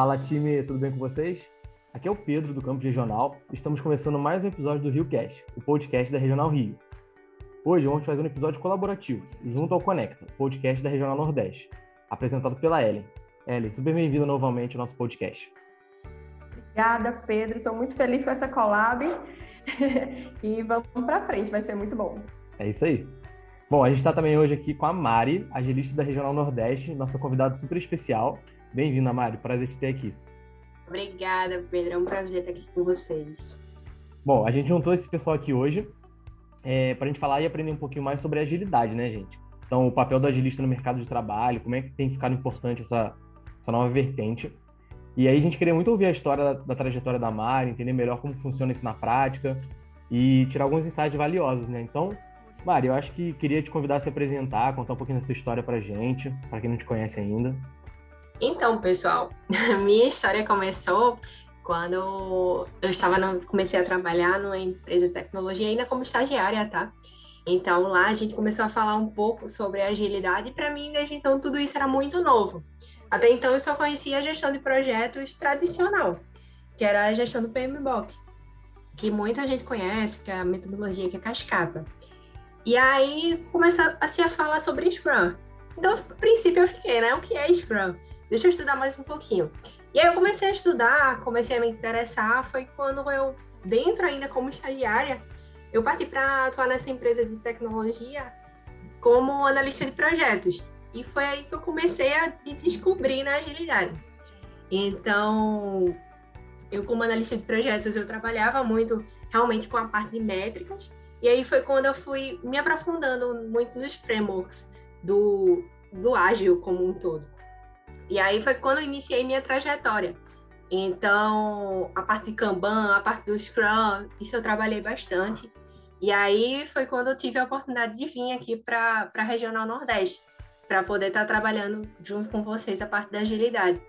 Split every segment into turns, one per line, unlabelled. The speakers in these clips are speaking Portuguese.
Fala time, tudo bem com vocês? Aqui é o Pedro do Campus Regional. Estamos começando mais um episódio do Rio Cast, o podcast da Regional Rio. Hoje vamos fazer um episódio colaborativo, junto ao Conecta, podcast da Regional Nordeste, apresentado pela Ellen. Ellen, super bem-vinda novamente ao nosso podcast.
Obrigada, Pedro. Estou muito feliz com essa collab. e vamos para frente, vai ser muito bom.
É isso aí. Bom, a gente está também hoje aqui com a Mari, agilista da Regional Nordeste, nossa convidada super especial. Bem-vinda, Mari. Prazer te ter aqui.
Obrigada, Pedro. É um prazer estar aqui com vocês.
Bom, a gente juntou esse pessoal aqui hoje é, para a gente falar e aprender um pouquinho mais sobre agilidade, né, gente? Então, o papel do agilista no mercado de trabalho, como é que tem ficado importante essa, essa nova vertente. E aí a gente queria muito ouvir a história da, da, trajetória da Mari, entender melhor como funciona isso na prática e tirar alguns insights valiosos, né? Então, Mari, eu acho que queria te convidar a se apresentar, contar um pouquinho da sua história pra gente, para quem não te conhece ainda.
Então, pessoal, minha história começou quando eu estava no, comecei a trabalhar numa empresa de tecnologia ainda como estagiária, tá? Então lá a gente começou a falar um pouco sobre agilidade e para mim desde então tudo isso era muito novo. Até então eu só conhecia a gestão de projetos tradicional, que era a gestão do PMBOK, que muita gente conhece, que é a metodologia que é cascata. E aí começou a se falar sobre Scrum. Então, a princípio eu fiquei, né? O que é Scrum? Deixa eu estudar mais um pouquinho. E aí eu comecei a estudar, comecei a me interessar, foi quando eu, dentro ainda como estagiária, eu parti para atuar nessa empresa de tecnologia como analista de projetos. E foi aí que eu comecei a me descobrir na agilidade. Então, eu como analista de projetos, eu trabalhava muito realmente com a parte de métricas. E aí foi quando eu fui me aprofundando muito nos frameworks do, do ágil como um todo. E aí foi quando eu iniciei minha trajetória. Então, a parte de Kanban, a parte do Scrum, isso eu trabalhei bastante. E aí foi quando eu tive a oportunidade de vir aqui para a Regional Nordeste, para poder estar tá trabalhando junto com vocês a parte da agilidade.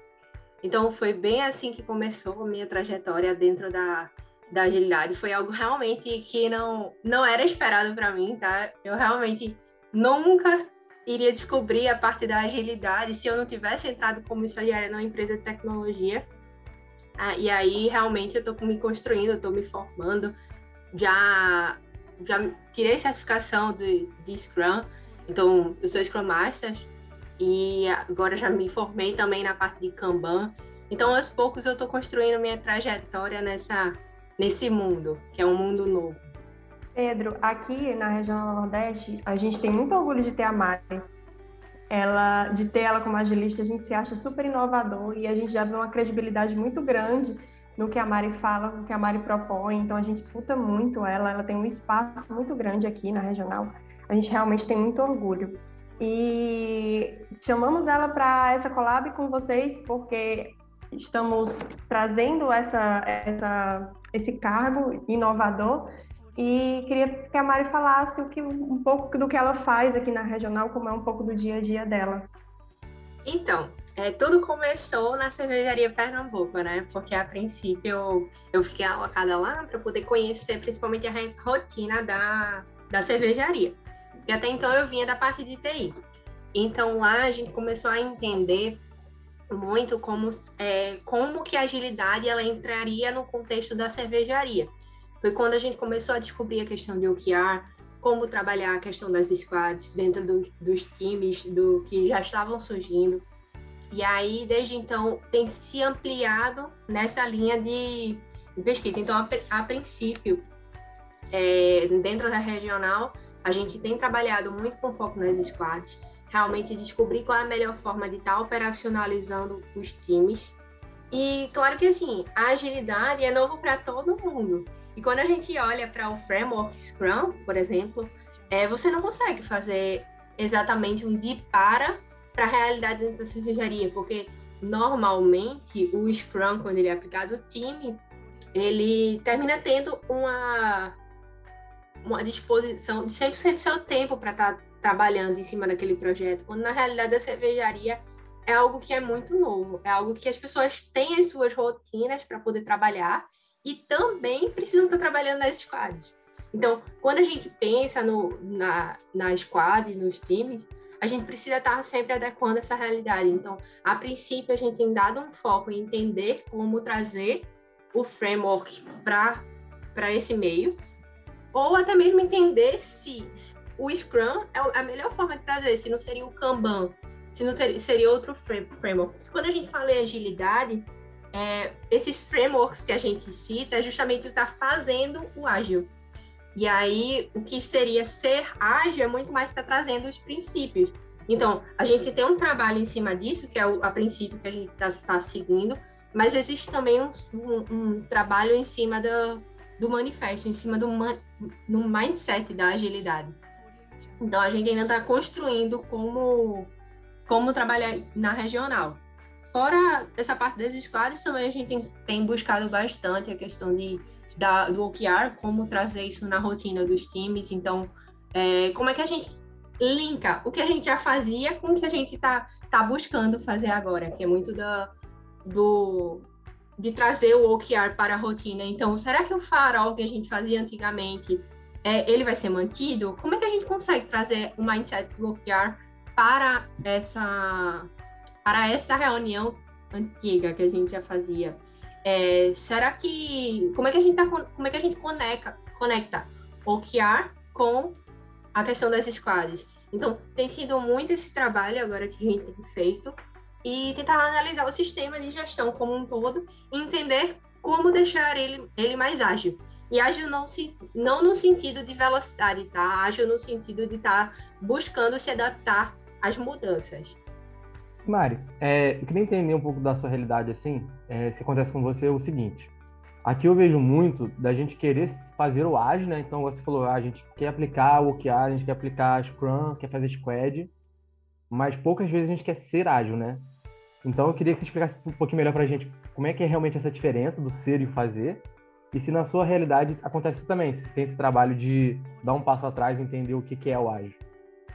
Então, foi bem assim que começou a minha trajetória dentro da, da agilidade. Foi algo realmente que não, não era esperado para mim, tá? Eu realmente nunca iria descobrir a parte da agilidade se eu não tivesse entrado como estagiária numa empresa de tecnologia. Ah, e aí, realmente, eu estou me construindo, estou me formando. Já, já tirei certificação de, de Scrum, então eu sou Scrum Master. E agora já me formei também na parte de Kanban. Então, aos poucos, eu estou construindo minha trajetória nessa, nesse mundo, que é um mundo novo.
Pedro, aqui na região Nordeste, a gente tem muito orgulho de ter a Mari. Ela, de ter ela como agilista, a gente se acha super inovador e a gente já vê uma credibilidade muito grande no que a Mari fala, no que a Mari propõe. Então a gente escuta muito ela, ela tem um espaço muito grande aqui na regional. A gente realmente tem muito orgulho. E chamamos ela para essa collab com vocês porque estamos trazendo essa, essa, esse cargo inovador e queria que a Mari falasse o que, um pouco do que ela faz aqui na regional, como é um pouco do dia a dia dela.
Então, é, tudo começou na cervejaria Pernambuco, né? Porque a princípio eu, eu fiquei alocada lá para poder conhecer principalmente a rotina da, da cervejaria. E até então eu vinha da parte de TI. Então lá a gente começou a entender muito como, é, como que a agilidade ela entraria no contexto da cervejaria foi quando a gente começou a descobrir a questão de OKR, como trabalhar a questão das squads dentro do, dos times do que já estavam surgindo. E aí, desde então, tem se ampliado nessa linha de, pesquisa. Então, a, a princípio, é, dentro da regional, a gente tem trabalhado muito com foco nas squads, realmente descobrir qual é a melhor forma de estar tá operacionalizando os times. E claro que assim, a agilidade é novo para todo mundo. E quando a gente olha para o framework Scrum, por exemplo, é, você não consegue fazer exatamente um de para para a realidade da cervejaria, porque normalmente o Scrum, quando ele é aplicado no time, ele termina tendo uma, uma disposição de 100% do seu tempo para estar tá trabalhando em cima daquele projeto, quando na realidade a cervejaria é algo que é muito novo, é algo que as pessoas têm as suas rotinas para poder trabalhar e também precisam estar trabalhando nas squads. Então, quando a gente pensa no, na, na squad, nos times, a gente precisa estar sempre adequando essa realidade. Então, a princípio, a gente tem dado um foco em entender como trazer o framework para esse meio, ou até mesmo entender se o Scrum é a melhor forma de trazer, se não seria o Kanban, se não ter, seria outro framework. Quando a gente fala em agilidade, é, esses frameworks que a gente cita é justamente estar tá fazendo o ágil. E aí, o que seria ser ágil é muito mais estar tá trazendo os princípios. Então, a gente tem um trabalho em cima disso, que é o a princípio que a gente está tá seguindo, mas existe também um, um, um trabalho em cima do, do manifesto, em cima do, man, do mindset da agilidade. Então, a gente ainda está construindo como, como trabalhar na regional. Fora essa parte das squads, também a gente tem, tem buscado bastante a questão de da, do OKR, como trazer isso na rotina dos times. Então, é, como é que a gente linka o que a gente já fazia com o que a gente está tá buscando fazer agora, que é muito da, do, de trazer o OKR para a rotina. Então, será que o farol que a gente fazia antigamente, é, ele vai ser mantido? Como é que a gente consegue trazer o mindset do OKR para essa, para essa reunião antiga que a gente já fazia? É, será que como é que a gente tá, como é que a gente conecta conecta OKR com a questão das squads? Então tem sido muito esse trabalho agora que a gente tem feito e tentar analisar o sistema de gestão como um todo e entender como deixar ele, ele mais ágil. E ágil não, se, não no sentido de velocidade, tá? Ágil no sentido de estar tá buscando se adaptar às mudanças.
Mari, é, eu queria entender um pouco da sua realidade assim, é, se acontece com você o seguinte. Aqui eu vejo muito da gente querer fazer o ágil, né? Então você falou, ah, a gente quer aplicar o OKR, a gente quer aplicar Scrum, quer fazer Squad, mas poucas vezes a gente quer ser ágil, né? Então eu queria que você explicasse um pouquinho melhor para a gente como é que é realmente essa diferença do ser e o fazer, e se na sua realidade acontece isso também, se tem esse trabalho de dar um passo atrás e entender o que, que é o ágil.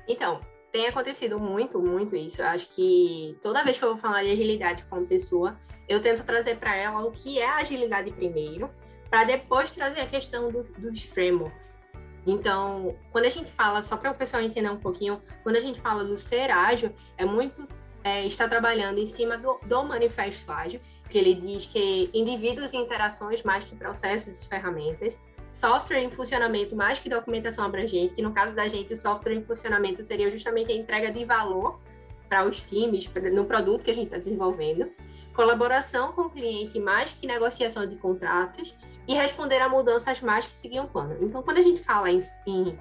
Então, tem acontecido muito, muito isso. Eu acho que toda vez que eu vou falar de agilidade com uma pessoa, eu tento trazer para ela o que é agilidade primeiro, para depois trazer a questão do, dos frameworks. Então, quando a gente fala, só para o pessoal entender um pouquinho, quando a gente fala do ser ágil, é muito é, estar trabalhando em cima do, do manifesto ágil, que ele diz que indivíduos e interações mais que processos e ferramentas, software em funcionamento mais que documentação abrangente, que no caso da gente, o software em funcionamento seria justamente a entrega de valor para os times, no produto que a gente está desenvolvendo, colaboração com o cliente mais que negociação de contratos e responder a mudanças mais que seguir um plano. Então, quando a gente fala em, em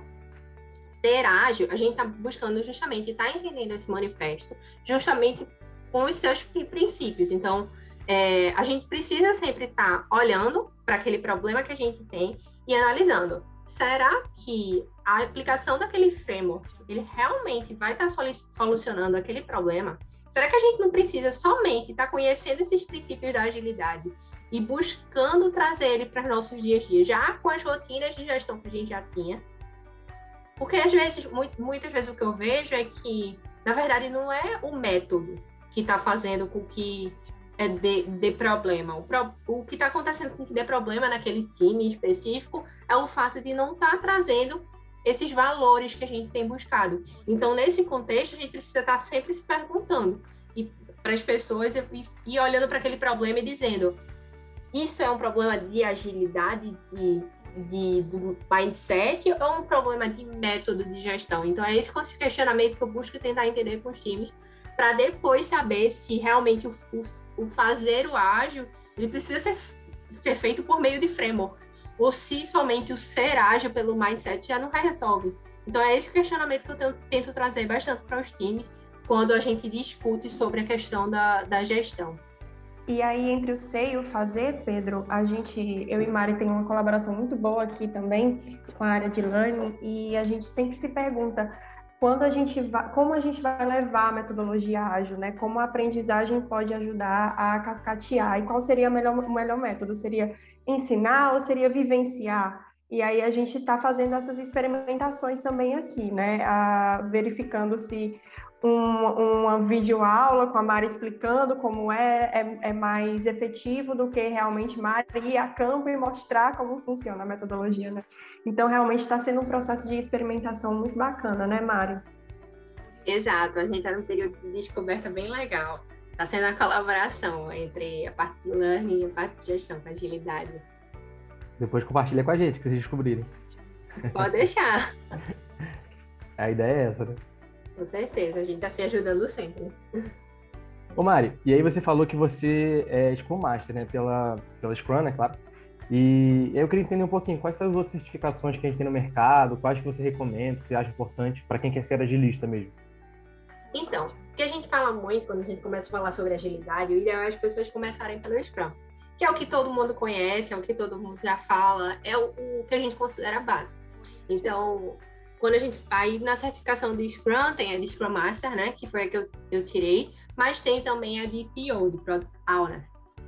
ser ágil, a gente está buscando justamente estar tá entendendo esse manifesto, justamente com os seus princípios. Então, é, a gente precisa sempre estar tá olhando para aquele problema que a gente tem e analisando, será que a aplicação daquele framework, ele realmente vai estar solucionando aquele problema? Será que a gente não precisa somente estar conhecendo esses princípios da agilidade e buscando trazer ele para os nossos dias a dia, já com as rotinas de gestão que a gente já tinha? Porque às vezes, muitas vezes o que eu vejo é que, na verdade, não é o método que está fazendo com que é de, problema. O, pro, o que está acontecendo com que dê problema naquele time específico é o fato de não estar tá trazendo esses valores que a gente tem buscado. Então, nesse contexto, a gente precisa estar tá sempre se perguntando e para as pessoas e, e olhando para aquele problema e dizendo: isso é um problema de agilidade, de, de, do mindset ou é um problema de método de gestão? Então, é esse questionamento que eu busco tentar entender com os times para depois saber se realmente o, o, o, fazer o ágil ele precisa ser, ser feito por meio de framework, ou se somente o ser ágil pelo mindset já não resolve. Então é esse questionamento que eu tenho, tento trazer bastante para os times quando a gente discute sobre a questão da, da gestão.
E aí, entre o ser e o fazer, Pedro, a gente, eu e Mari tem uma colaboração muito boa aqui também com a área de learning e a gente sempre se pergunta quando a gente vai, como a gente vai levar a metodologia ágil, né? Como a aprendizagem pode ajudar a cascatear e qual seria o melhor, o melhor método? Seria ensinar ou seria vivenciar? E aí a gente está fazendo essas experimentações também aqui, né? A, verificando se um, uma videoaula com a Mari explicando como é, é, é, mais efetivo do que realmente Mari ir a campo e mostrar como funciona a metodologia, né? Então, realmente está sendo um processo de experimentação muito bacana, né, Mari?
Exato, a gente está num período de descoberta bem legal. Está sendo a colaboração entre a parte de learning e a parte de gestão com agilidade.
Depois compartilha com a gente, que vocês descobrirem.
Pode deixar.
a ideia é essa, né?
Com certeza, a gente está se ajudando sempre.
Ô Mari, e aí você falou que você é Scrum Master, né? Pela, pela Scrum, né? Claro. E eu queria entender um pouquinho quais são as outras certificações que a gente tem no mercado, quais que você recomenda, que você acha importante para quem quer ser agilista mesmo.
Então, o que a gente fala muito quando a gente começa a falar sobre agilidade, o ideal é as pessoas começarem pelo Scrum, que é o que todo mundo conhece, é o que todo mundo já fala, é o, o que a gente considera básico. Então, quando a gente aí na certificação de Scrum, tem a de Scrum Master, né, que foi a que eu, eu tirei, mas tem também a de PO, de Product Owner.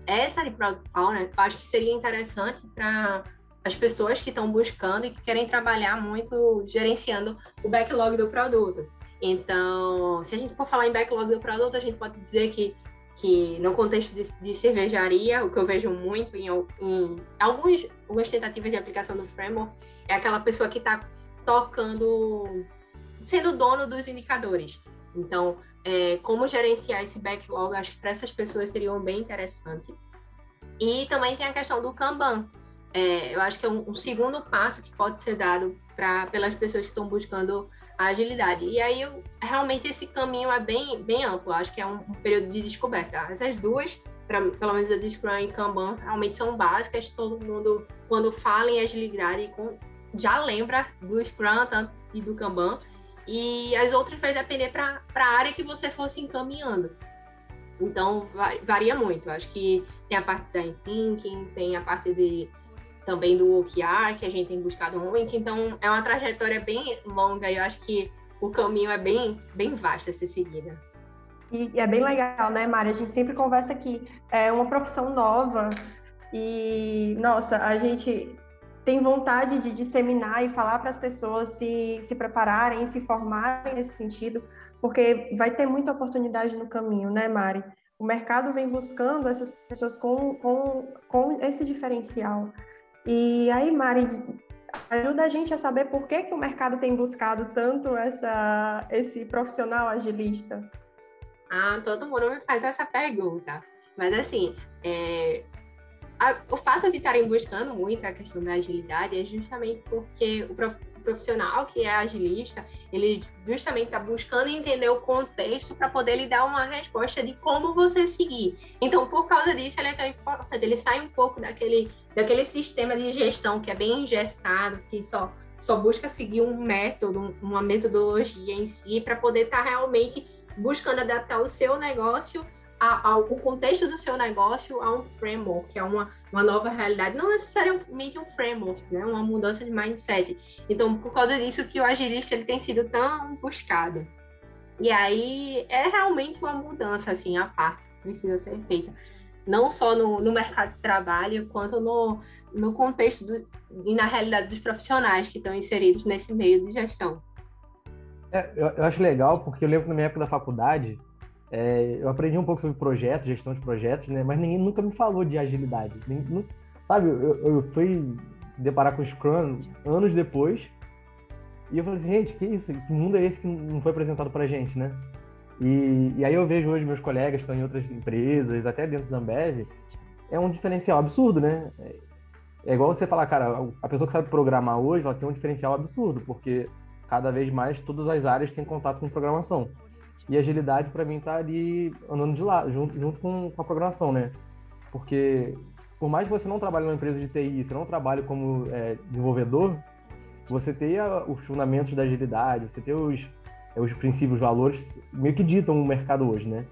Essa de Product Owner, eu acho que seria interessante para as pessoas que estão buscando e que querem trabalhar muito gerenciando o backlog do produto. Então, se a gente for falar em backlog do produto, a gente pode dizer que, que no contexto de, de cervejaria, o que eu vejo muito em, em alguns, algumas tentativas de aplicação do framework, é aquela pessoa que está tocando, sendo dono dos indicadores. Então, é, como gerenciar esse backlog, acho que para essas pessoas seria bem interessante. E também tem a questão do Kanban. É, eu acho que é um, um, segundo passo que pode ser dado para pelas pessoas que estão buscando a agilidade. E aí, eu, realmente, esse caminho é bem, bem amplo. Acho que é um, um período de descoberta. Essas duas, pra, pelo menos a de Scrum e Kanban, realmente são básicas. Todo mundo, quando fala em agilidade, com, já lembra do Scrum e do Kanban, e as outras vai depender para a área que você fosse encaminhando. Então, varia muito. Acho que tem a parte de design thinking, tem a parte de também do OKR, que a gente tem buscado muito. Então, é uma trajetória bem longa e eu acho que o caminho é bem, bem vasto a ser seguida.
E, e é bem legal, né, Mari? A gente sempre conversa que é uma profissão nova e, nossa, a gente tem vontade de disseminar e falar para as pessoas se, se prepararem, se formarem nesse sentido, porque vai ter muita oportunidade no caminho, né, Mari? O mercado vem buscando essas pessoas com, com, com esse diferencial. E aí, Mari, ajuda a gente a saber por que, que o mercado tem buscado tanto essa, esse profissional agilista.
Ah, todo mundo me faz essa pergunta. Mas assim, é, a, o fato de estarem buscando muito a questão da agilidade é justamente porque o, prof, profissional que é agilista, ele justamente está buscando entender o contexto para poder lhe dar uma resposta de como você seguir. Então, por causa disso, ele é tão importante. Ele sai um pouco daquele, daquele sistema de gestão que é bem engessado, que só só busca seguir um método, uma metodologia em si, para poder estar tá realmente buscando adaptar o seu negócio ao, contexto do seu negócio a um framework, é uma, uma nova realidade, não necessariamente um framework, né? uma mudança de mindset. Então, por causa disso que o agilista ele tem sido tão buscado. E aí é realmente uma mudança assim a parte que precisa ser feita, não só no, no mercado de trabalho, quanto no, no contexto do, e na realidade dos profissionais que estão inseridos nesse meio de gestão.
É, eu, eu acho legal porque eu lembro na minha época da faculdade é, eu aprendi um pouco sobre projetos, gestão de projetos, né? Mas ninguém nunca me falou de agilidade. Nem, sabe, eu, eu fui deparar com o Scrum anos depois e eu falei assim, gente, que isso? Que mundo é esse que não foi apresentado pra gente, né? E, e aí eu vejo hoje meus colegas que estão em outras empresas, até dentro da Ambev, é um diferencial absurdo, né? É igual você falar, cara, a pessoa que sabe programar hoje, ela tem um diferencial absurdo, porque cada vez mais todas as áreas têm contato com programação. E agilidade, para mim, tá ali andando de lado, junto, junto com, com a programação, né? Porque por mais que você não trabalhe numa empresa de TI, você não trabalhe como é, desenvolvedor, você ter os fundamentos da agilidade, você ter os, é, os princípios, os valores, meio que ditam o mercado hoje, né?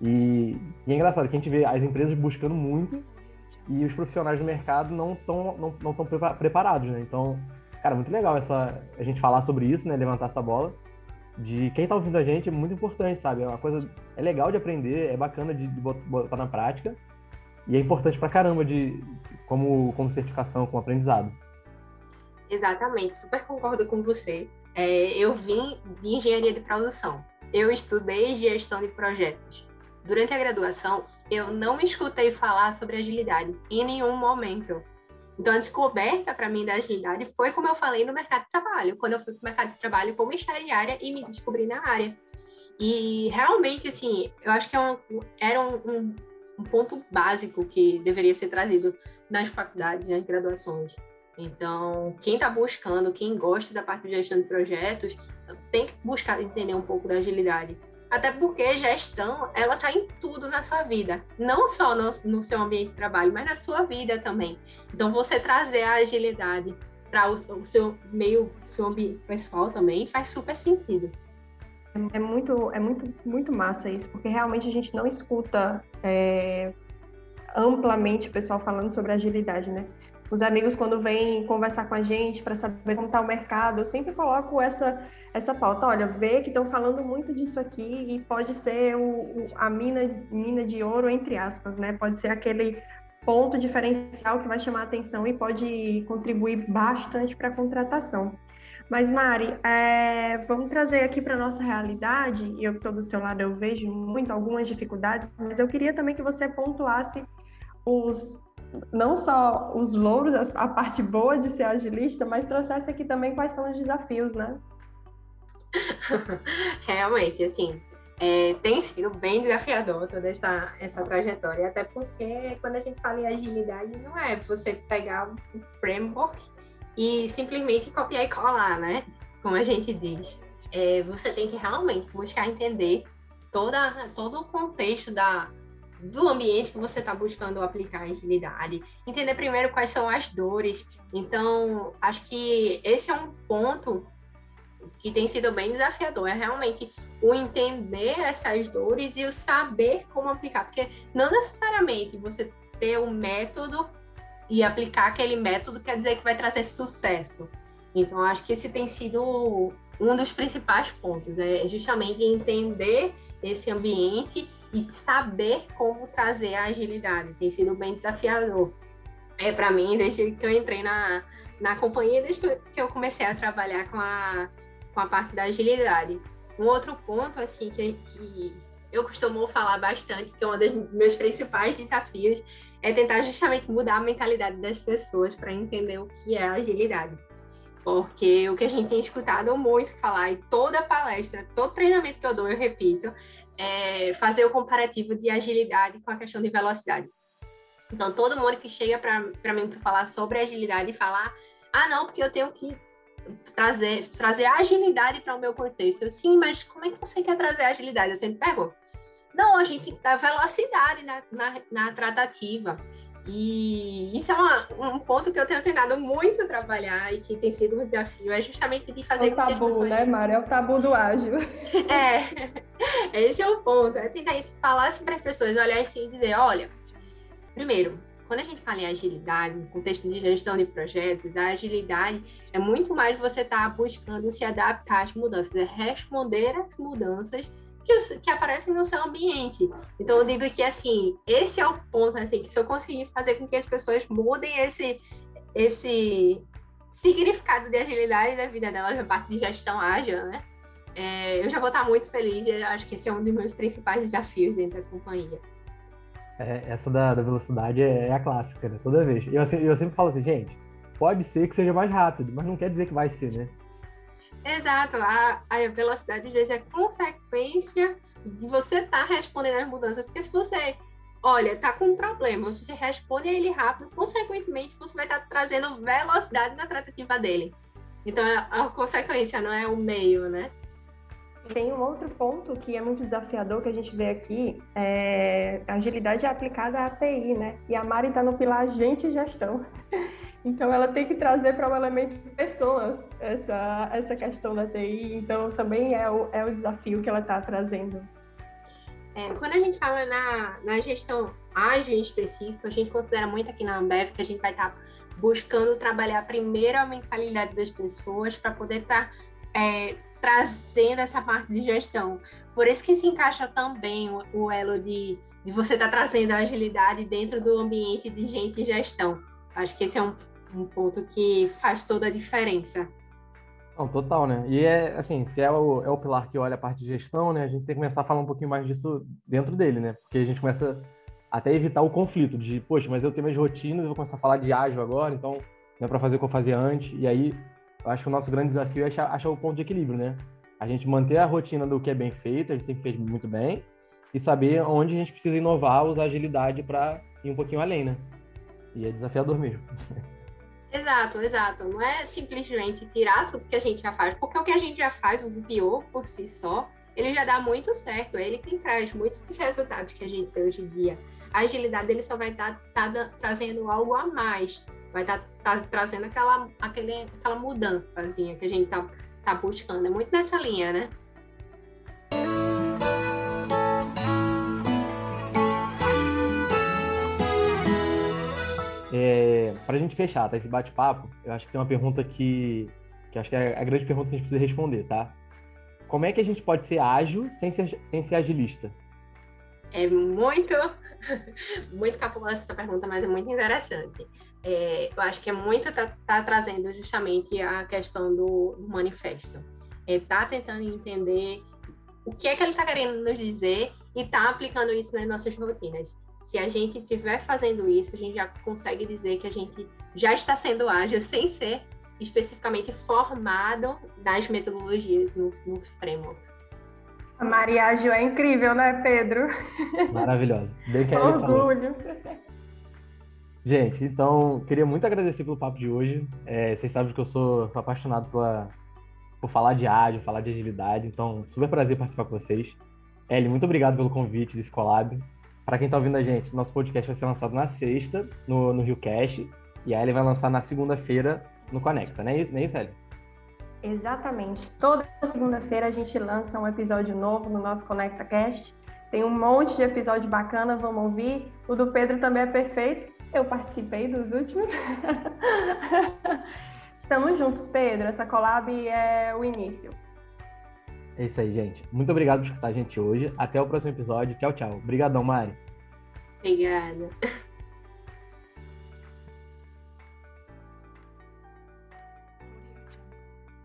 E, e, é engraçado que a gente vê as empresas buscando muito e os profissionais do mercado não estão não, não preparados, né? Então, cara, muito legal essa, a gente falar sobre isso, né? Levantar essa bola de quem está ouvindo a gente é muito importante, sabe? É uma coisa é legal de aprender, é bacana de, de botar na prática e é importante pra caramba de como como certificação, como aprendizado.
Exatamente, super concordo com você. É, eu vim de engenharia de produção. Eu estudei gestão de projetos. Durante a graduação, eu não escutei falar sobre agilidade em nenhum momento. Então, a descoberta para mim da agilidade foi, como eu falei, no mercado de trabalho, quando eu fui para o mercado de trabalho como estagiária e me descobri na área. E realmente, assim, eu acho que é um, era um, um, um, ponto básico que deveria ser trazido nas faculdades, nas graduações. Então, quem está buscando, quem gosta da parte de gestão de projetos, tem que buscar entender um pouco da agilidade. Até porque gestão, ela está em tudo na sua vida. Não só no, no, seu ambiente de trabalho, mas na sua vida também. Então, você trazer a agilidade para o, o, seu meio, seu ambiente pessoal também faz super sentido.
É muito, é muito, muito massa isso, porque realmente a gente não escuta é, amplamente o pessoal falando sobre agilidade, né? Os amigos, quando vêm conversar com a gente para saber como está o mercado, eu sempre coloco essa, essa pauta. Olha, vê que estão falando muito disso aqui e pode ser o, o, a mina, mina de ouro, entre aspas, né? Pode ser aquele ponto diferencial que vai chamar a atenção e pode contribuir bastante para a contratação. Mas, Mari, é, vamos trazer aqui para a nossa realidade, e eu estou do seu lado, eu vejo muito algumas dificuldades, mas eu queria também que você pontuasse os não só os louros, a parte boa de ser agilista, mas trouxesse aqui também quais são os desafios, né?
Realmente, assim, é, tem sido bem desafiador toda essa, essa trajetória, até porque quando a gente fala em agilidade, não é você pegar um framework e simplesmente copiar e colar, né? Como a gente diz. É, você tem que realmente buscar entender toda, todo o contexto da, do ambiente que você está buscando aplicar agilidade, entender primeiro quais são as dores. Então, acho que esse é um ponto que tem sido bem desafiador, é realmente o entender essas dores e o saber como aplicar, porque não necessariamente você ter um método e aplicar aquele método quer dizer que vai trazer sucesso. Então, acho que esse tem sido um dos principais pontos, é justamente entender esse ambiente e saber como trazer a agilidade. Tem sido bem desafiador. É para mim, desde que eu entrei na, na companhia, desde que eu comecei a trabalhar com a, com a parte da agilidade. Um outro ponto, assim, que, que eu costumo falar bastante, que é um dos meus principais desafios, é tentar justamente mudar a mentalidade das pessoas para entender o que é agilidade. Porque o que a gente tem escutado muito falar, e toda palestra, todo treinamento que eu dou, eu repito, é fazer o comparativo de agilidade com a questão de velocidade. Então, todo mundo que chega para mim para falar sobre agilidade e falar, ah, não, porque eu tenho que trazer, trazer agilidade para o meu contexto. Eu, sim, mas como é que você quer trazer agilidade? Eu sempre pergunto. Não, a gente dá velocidade na, na, na tratativa. E isso é uma, um ponto que eu tenho tentado muito trabalhar e que tem sido um desafio, é justamente de fazer...
É o tabu, pessoas... né, Mário? É o tabu do ágil.
É, esse é o ponto. É tentar falar assim para as pessoas, olhar assim e dizer, olha, primeiro, quando a gente fala em agilidade, no contexto de gestão de projetos, a agilidade é muito mais você estar tá buscando se adaptar às mudanças, é responder às mudanças que, que aparecem no seu ambiente. Então eu digo que assim, esse é o ponto, assim, que se eu conseguir fazer com que as pessoas mudem esse, esse significado de agilidade da vida delas na parte de gestão ágil, né? É, eu já vou estar muito feliz e acho que esse é um dos meus principais desafios dentro da companhia.
É, essa da, da velocidade é, é, a clássica, né? Toda vez. Eu, eu sempre falo assim, gente, pode ser que seja mais rápido, mas não quer dizer que vai ser, né?
Exato, a, a velocidade às vezes é consequência de você estar tá respondendo às mudanças, porque se você, olha, tá com um problema, você responde a ele rápido, consequentemente você vai estar tá trazendo velocidade na tratativa dele. Então a, a consequência não é o meio, né?
Tem um outro ponto que é muito desafiador que a gente vê aqui, é agilidade é aplicada à TI, né? E a Mari está no pilar gente e gestão. Então, ela tem que trazer para o elemento pessoas essa, essa questão da TI. Então, também é o, é o desafio que ela está trazendo.
É, quando a gente fala na, na gestão ágil em específico, a gente considera muito aqui na Ambev que a gente vai estar tá buscando trabalhar primeiro a mentalidade das pessoas para poder estar tá, é, trazendo essa parte de gestão. Por isso que se encaixa também o, o elo de, de você estar tá trazendo a agilidade dentro do ambiente de gente e gestão. Acho que esse é um, um ponto que faz toda a diferença.
Não, total, né? E é assim, se é o, é o pilar que olha a parte de gestão, né? A gente tem que começar a falar um pouquinho mais disso dentro dele, né? Porque a gente começa até evitar o conflito de, poxa, mas eu tenho minhas rotinas, eu vou começar a falar de ágil agora, então não é para fazer o que eu fazia antes. E aí, eu acho que o nosso grande desafio é achar, achar o ponto de equilíbrio, né? A gente manter a rotina do que é bem feito, a gente sempre fez muito bem, e saber onde a gente precisa inovar, usar agilidade para ir um pouquinho além, né? E é desafiador mesmo.
Exato, exato. Não é simplesmente tirar tudo que a gente já faz, porque o que a gente já faz, o VPO por si só, ele já dá muito certo. Ele tem traz muitos dos resultados que a gente tem hoje em dia. A agilidade dele só vai estar tá, tá, trazendo algo a mais, vai estar tá, tá trazendo aquela, aquele, aquela mudançazinha que a gente está tá buscando. É muito nessa linha, né?
É, para a gente fechar, tá? Esse bate-papo, eu acho que tem uma pergunta que, que acho que é a grande pergunta que a gente precisa responder, tá? Como é que a gente pode ser ágil sem ser, sem ser agilista?
É muito, muito capulosa essa pergunta, mas é muito interessante. É, eu acho que é muito tá, tá trazendo justamente a questão do, do manifesto. É, tá tentando entender o que é que ele está querendo nos dizer e tá aplicando isso nas nossas rotinas. Se a gente estiver fazendo isso, a gente já consegue dizer que a gente já está sendo ágil sem ser especificamente formado nas metodologias, no, no framework.
A Maria Ágil é incrível, né, Pedro?
Maravilhosa. Bem que
Orgulho.
Gente, então, queria muito agradecer pelo papo de hoje. É, vocês sabem que eu sou apaixonado pela, por falar de ágil, falar de agilidade, então, super prazer participar com vocês. Ellie, muito obrigado pelo convite desse collab. Para quem está ouvindo a gente, nosso podcast vai ser lançado na sexta, no, no RioCast, e aí ele vai lançar na segunda-feira no Conecta, né? Não é isso, Ellie?
Exatamente. Toda segunda-feira a gente lança um episódio novo no nosso Conecta Cast. Tem um monte de episódio bacana, vamos ouvir. O do Pedro também é perfeito. Eu participei dos últimos. Estamos juntos, Pedro. Essa collab é o início.
É isso aí, gente. Muito obrigado por escutar a gente hoje. Até o próximo episódio. Tchau, tchau. Obrigadão, Mari.
Obrigada.